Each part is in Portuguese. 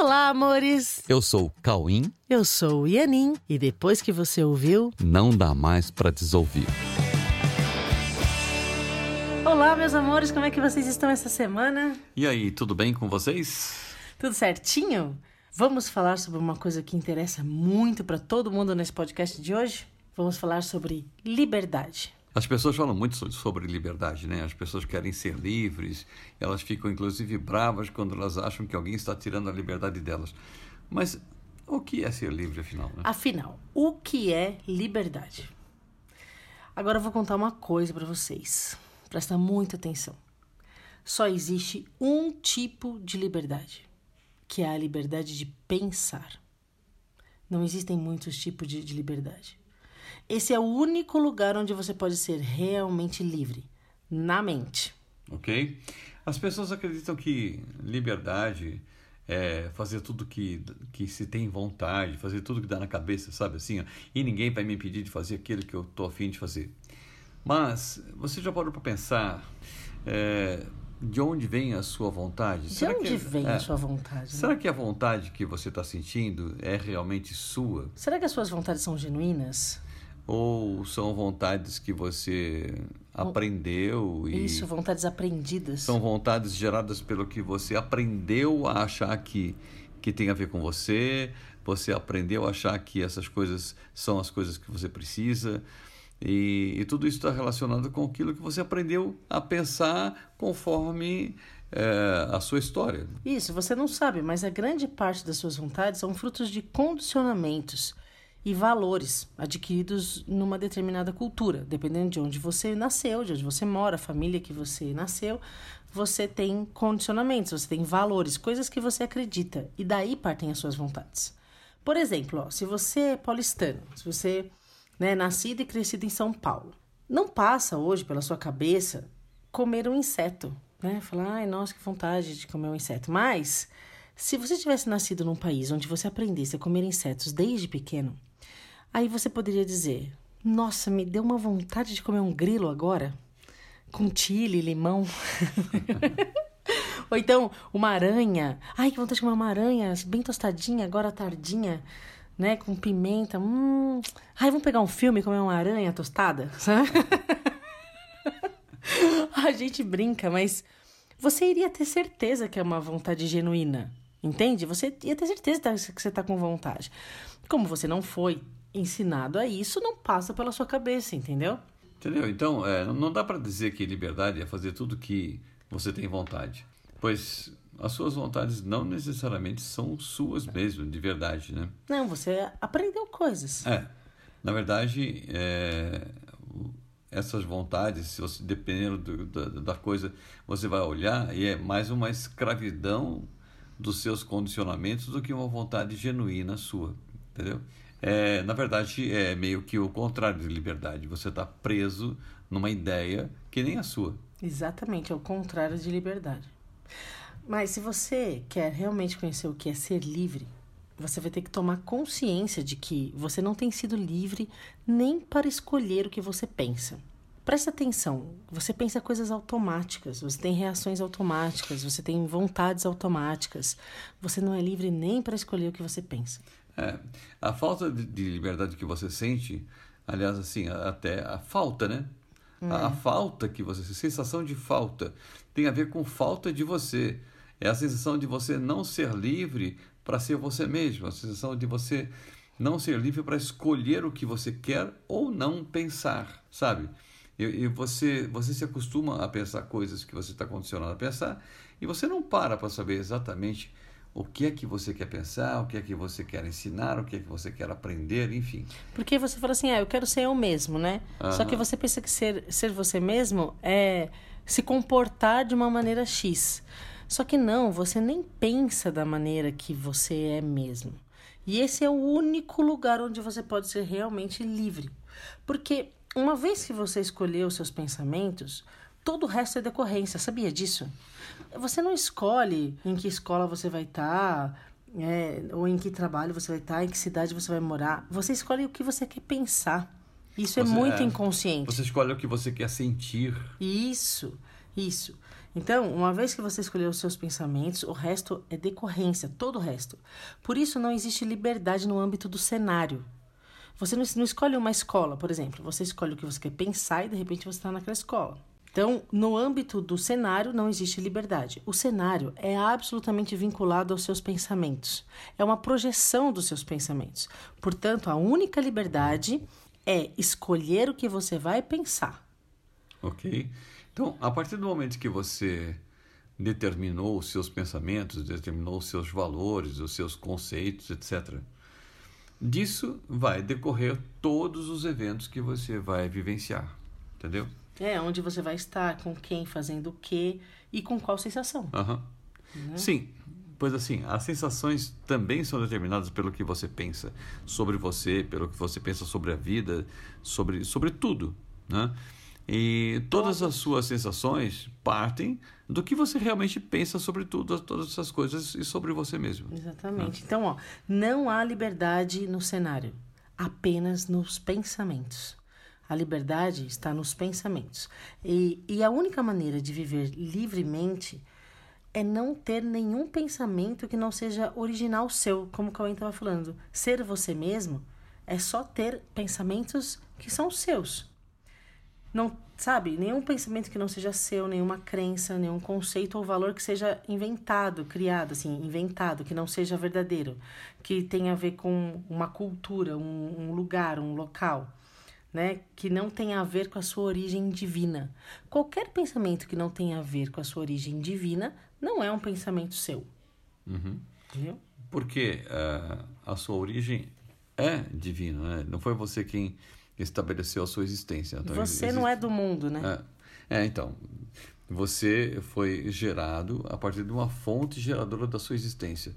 Olá, amores! Eu sou o Cauim. Eu sou o Ianin. E depois que você ouviu, Não dá mais pra desouvir. Olá, meus amores, como é que vocês estão essa semana? E aí, tudo bem com vocês? Tudo certinho? Vamos falar sobre uma coisa que interessa muito para todo mundo nesse podcast de hoje? Vamos falar sobre liberdade. As pessoas falam muito so- sobre liberdade, né? As pessoas querem ser livres, elas ficam inclusive bravas quando elas acham que alguém está tirando a liberdade delas. Mas o que é ser livre, afinal? Né? Afinal, o que é liberdade? Agora eu vou contar uma coisa para vocês. Presta muita atenção. Só existe um tipo de liberdade, que é a liberdade de pensar. Não existem muitos tipos de, de liberdade. Esse é o único lugar onde você pode ser realmente livre, na mente. Ok? As pessoas acreditam que liberdade é fazer tudo que, que se tem vontade, fazer tudo que dá na cabeça, sabe assim? ó, E ninguém vai me impedir de fazer aquilo que eu estou afim de fazer. Mas você já parou para pensar é, de onde vem a sua vontade? De onde que, vem é, a sua vontade? né? Será que a vontade que você está sentindo é realmente sua? Será que as suas vontades são genuínas? Ou são vontades que você aprendeu e Isso, vontades aprendidas. são vontades geradas pelo que você aprendeu a achar que, que tem a ver com você, você aprendeu a achar que essas coisas são as coisas que você precisa, e, e tudo isso está relacionado com aquilo que você aprendeu a pensar conforme eh, a sua história. Isso, você não sabe, mas a grande parte das suas vontades são frutos de condicionamentos e valores adquiridos numa determinada cultura. Dependendo de onde você nasceu, de onde você mora, a família que você nasceu, você tem condicionamentos, você tem valores, coisas que você acredita. E daí partem as suas vontades. Por exemplo, ó, se você é paulistano, se você né, é nascido e crescido em São Paulo, não passa hoje pela sua cabeça comer um inseto, né? Falar, ai, nossa, que vontade de comer um inseto. Mas, se você tivesse nascido num país onde você aprendesse a comer insetos desde pequeno, aí você poderia dizer, nossa, me deu uma vontade de comer um grilo agora, com chile, limão. Ou então, uma aranha. Ai, que vontade de comer uma aranha, bem tostadinha, agora tardinha, né? Com pimenta. Hum. Ai, vamos pegar um filme e comer uma aranha tostada? A gente brinca, mas você iria ter certeza que é uma vontade genuína, entende? Você ia ter certeza que você tá com vontade. Como você não foi ensinado a isso, não passa pela sua cabeça, entendeu? Entendeu? Então, é, não dá para dizer que liberdade é fazer tudo que você tem vontade, pois as suas vontades não necessariamente são suas mesmo, de verdade, né? Não, você aprendeu coisas. É, na verdade, é, essas vontades, se você dependendo do- da, da coisa, você vai olhar e é mais uma escravidão dos seus condicionamentos do que uma vontade genuína sua, entendeu? É, na verdade, é meio que o contrário de liberdade. Você está preso numa ideia que nem a sua. Exatamente, é o contrário de liberdade. Mas se você quer realmente conhecer o que é ser livre, você vai ter que tomar consciência de que você não tem sido livre nem para escolher o que você pensa. Presta atenção, você pensa coisas automáticas, você tem reações automáticas, você tem vontades automáticas. Você não é livre nem para escolher o que você pensa. É, a falta de, de liberdade que você sente, aliás, assim, até a falta, né? A, a falta que você, a sensação de falta, tem a ver com falta de você. É a sensação de você não ser livre para ser você mesmo, a sensação de você não ser livre para escolher o que você quer ou não pensar, sabe? E, e você, você se acostuma a pensar coisas que você está condicionado a pensar e você não para para saber exatamente o que é que você quer pensar, o que é que você quer ensinar, o que é que você quer aprender, enfim. Porque você fala assim, ah, eu quero ser eu mesmo, né? Só que você pensa que ser, ser você mesmo é se comportar de uma maneira X. Só que não, você nem pensa da maneira que você é mesmo. E esse é o único lugar onde você pode ser realmente livre. Porque uma vez que você escolheu os seus pensamentos, todo o resto é decorrência, sabia disso? Você não escolhe em que escola você vai estar, é, ou em que trabalho você vai estar, em que cidade você vai morar. Você escolhe o que você quer pensar. Isso é Você- muito é, inconsciente. Você escolhe o que você quer sentir. Isso, isso. Então, uma vez que você escolheu os seus pensamentos, o resto é decorrência, todo o resto. Por isso, não existe liberdade no âmbito do cenário. Você não, não escolhe uma escola, por exemplo. Você escolhe o que você quer pensar e de repente você está naquela escola. Então, no âmbito do cenário, não existe liberdade. O cenário é absolutamente vinculado aos seus pensamentos. É uma projeção dos seus pensamentos. Portanto, a única liberdade é escolher o que você vai pensar. Ok. Então, a partir do momento que você determinou os seus pensamentos, determinou os seus valores, os seus conceitos, etc., disso vai decorrer todos os eventos que você vai vivenciar. Entendeu? É, onde você vai estar, com quem, fazendo o quê e com qual sensação. Uhum. Né? Sim, pois assim, as sensações também são determinadas pelo que você pensa sobre você, pelo que você pensa sobre a vida, sobre, sobre tudo, né? E todas as suas sensações partem do que você realmente pensa sobre tudo, todas essas coisas e sobre você mesmo. Exatamente. Né? Então, ó, não há liberdade no cenário, apenas nos pensamentos. A liberdade está nos pensamentos. E, e a única maneira de viver livremente é não ter nenhum pensamento que não seja original seu, como o Cauê estava falando. Ser você mesmo é só ter pensamentos que são seus. Não, sabe, nenhum pensamento que não seja seu, nenhuma crença, nenhum conceito ou valor que seja inventado, criado, assim, inventado, que não seja verdadeiro, que tenha a ver com uma cultura, um, um lugar, um local né, que não tem a ver com a sua origem divina. Qualquer pensamento que não tenha a ver com a sua origem divina não é um pensamento seu. Uhum. Entendeu? Porque uh, a sua origem é divina, né? Não foi você quem estabeleceu a sua existência. Então, você existe... não é do mundo, né? É. é, então. Você foi gerado a partir de uma fonte geradora da sua existência.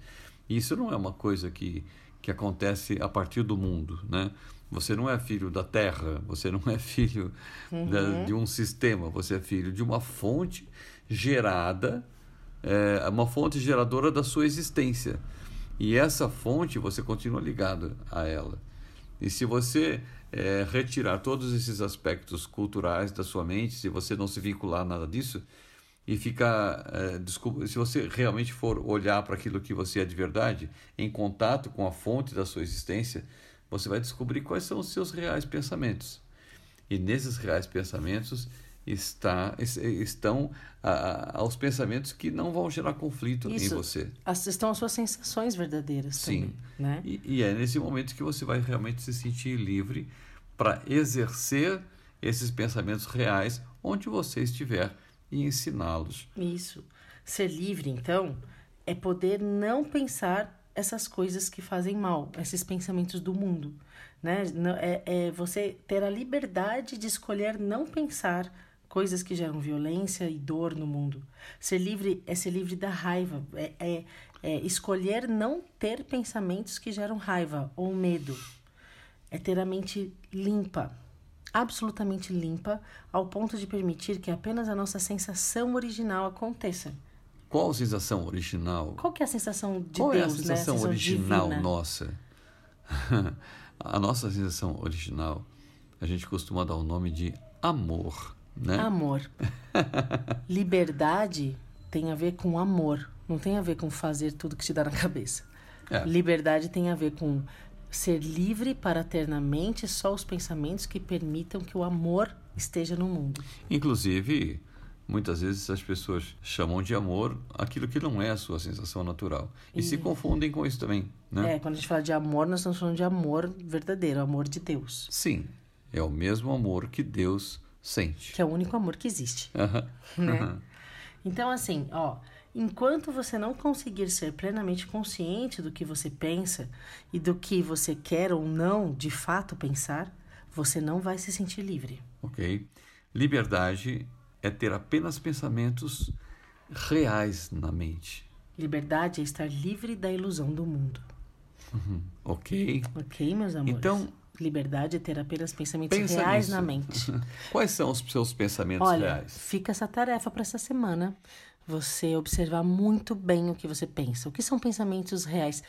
E isso não é uma coisa que, que acontece a partir do mundo, né? Você não é filho da terra, você não é filho uhum. da, de um sistema, você é filho de uma fonte gerada, é, uma fonte geradora da sua existência. E essa fonte você continua ligado a ela. E se você é, retirar todos esses aspectos culturais da sua mente, se você não se vincular a nada disso, e ficar, é, desculpa, se você realmente for olhar para aquilo que você é de verdade, em contato com a fonte da sua existência, você vai descobrir quais são os seus reais pensamentos. E nesses reais pensamentos está, estão a, os pensamentos que não vão gerar conflito Isso, em você. Estão as suas sensações verdadeiras Sim. também. Né? E, e é nesse momento que você vai realmente se sentir livre para exercer esses pensamentos reais onde você estiver e ensiná-los. Isso. Ser livre, então, é poder não pensar essas coisas que fazem mal, esses pensamentos do mundo, né? É, é você ter a liberdade de escolher não pensar coisas que geram violência e dor no mundo. Ser livre é ser livre da raiva, é, é, é escolher não ter pensamentos que geram raiva ou medo. É ter a mente limpa, absolutamente limpa, ao ponto de permitir que apenas a nossa sensação original aconteça. Qual a sensação original? Qual que é a sensação de Qual Deus, é a sensação, né? a sensação original divina? nossa? a nossa sensação original, a gente costuma dar o nome de amor, né? Amor. Liberdade tem a ver com amor, não tem a ver com fazer tudo que te dá na cabeça. É. Liberdade tem a ver com ser livre para ter na mente só os pensamentos que permitam que o amor esteja no mundo. Inclusive, Muitas vezes as pessoas chamam de amor aquilo que não é a sua sensação natural. E, e, se confundem com isso também. Né? É, quando a gente fala de amor, nós estamos falando de amor verdadeiro, amor de Deus. Sim, é o mesmo amor que Deus sente. Que é o único amor que existe. Né? Então, assim, ó, enquanto você não conseguir ser plenamente consciente do que você pensa e do que você quer ou não de fato pensar, você não vai se sentir livre. Ok. Liberdade é ter apenas pensamentos reais na mente. Liberdade é estar livre da ilusão do mundo. Uhum. Ok. Ok, meus amores. Então, liberdade é ter apenas pensamentos Pensa reais nisso. na mente. Quais são os seus pensamentos Olha, reais? Fica essa tarefa para essa semana. Você observar muito bem o que você pensa. O que são pensamentos reais?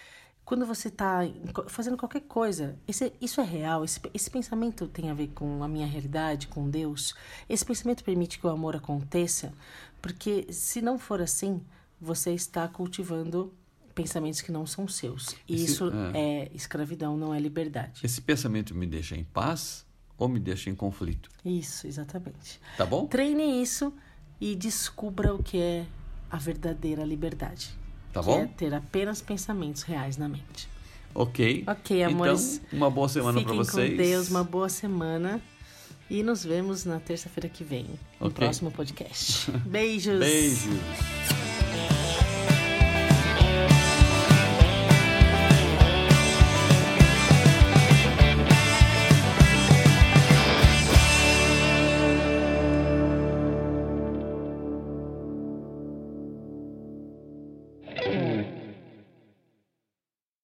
Quando você está fazendo qualquer coisa, esse, isso é real? Esse, esse pensamento tem a ver com a minha realidade, com Deus? Esse pensamento permite que o amor aconteça? Porque se não for assim, você está cultivando pensamentos que não são seus. E Esse- isso é. é liberdade, não é liberdade. Esse pensamento me deixa em paz ou me deixa em conflito? Isso, exatamente. Tá bom? Treine isso e descubra o que é a verdadeira liberdade. Tá que bom? é ter apenas pensamentos reais na mente. Ok. Ok, amores. Então, uma boa semana para vocês. com Deus, uma boa semana. E nos vemos na terça-feira que vem, no próximo podcast. Beijos! Beijos.